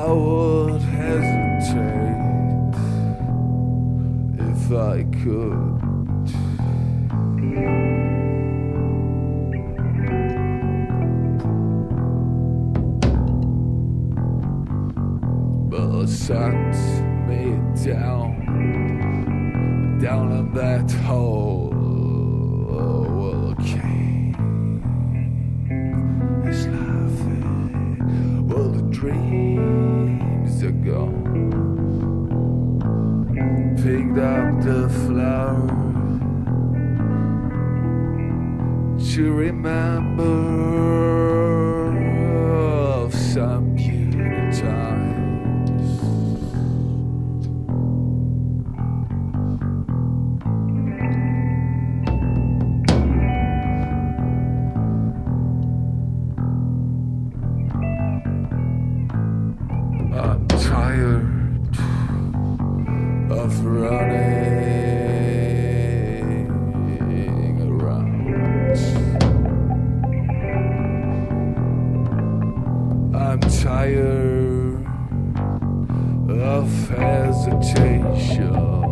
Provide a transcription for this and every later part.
I would hesitate if I could. But it sun's me down, down in that hole. dreams ago. Picked up the flowers to remember of some beautiful time. hesitation.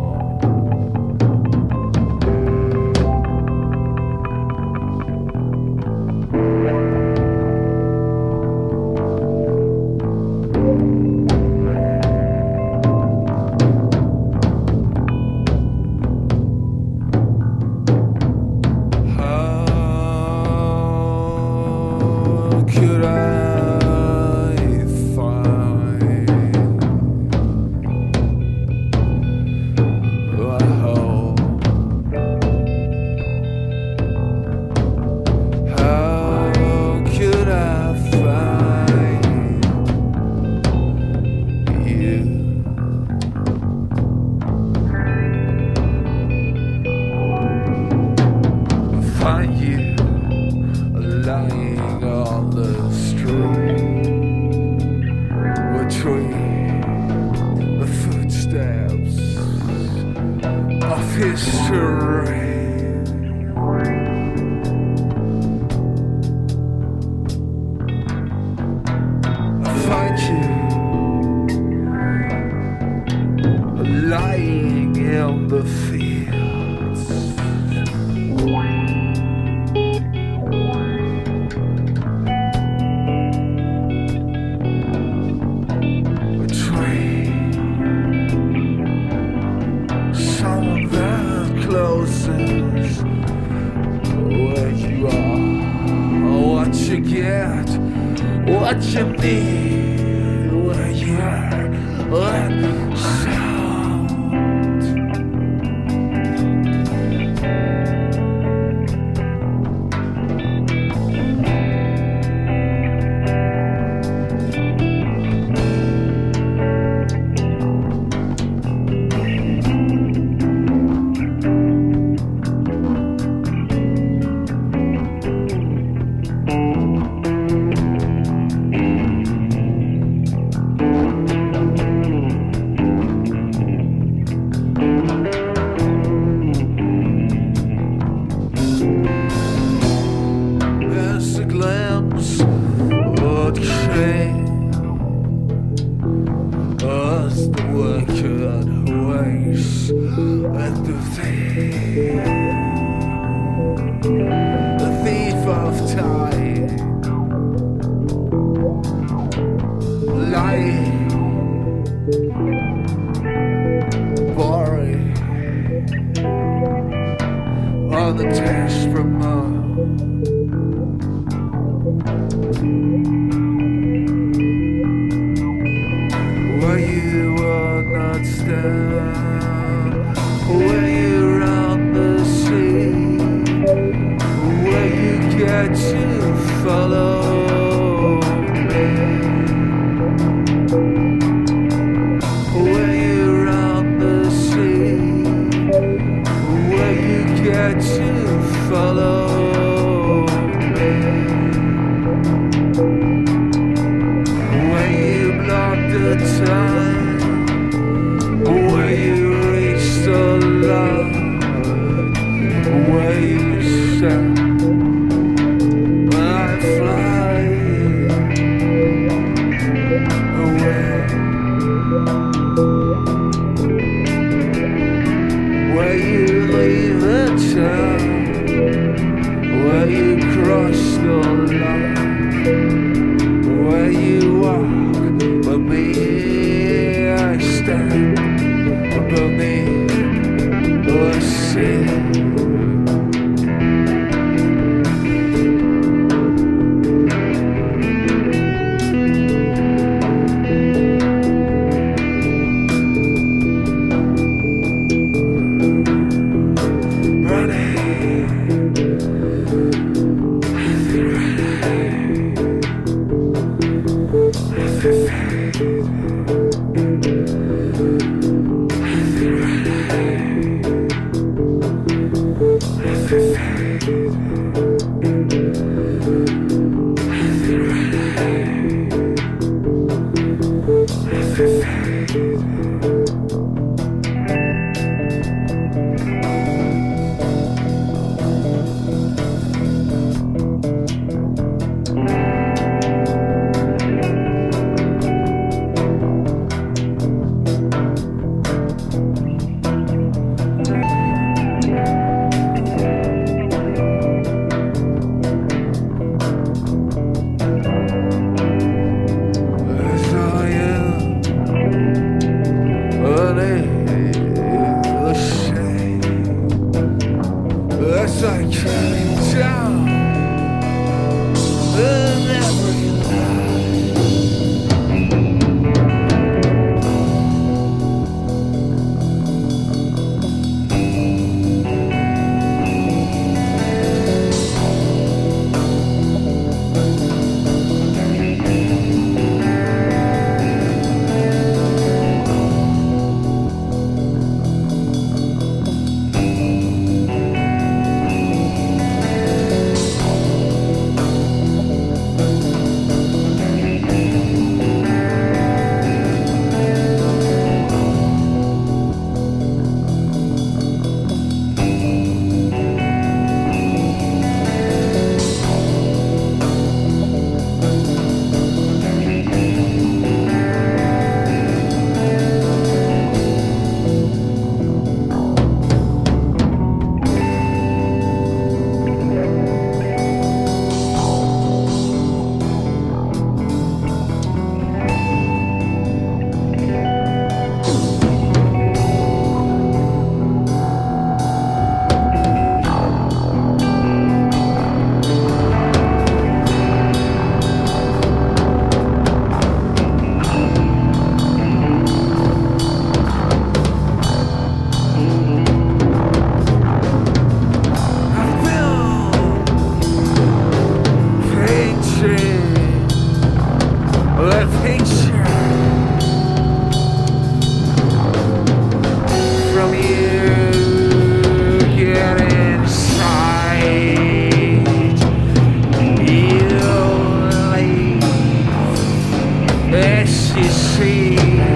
thee. cheating. yes, you see.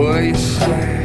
Release me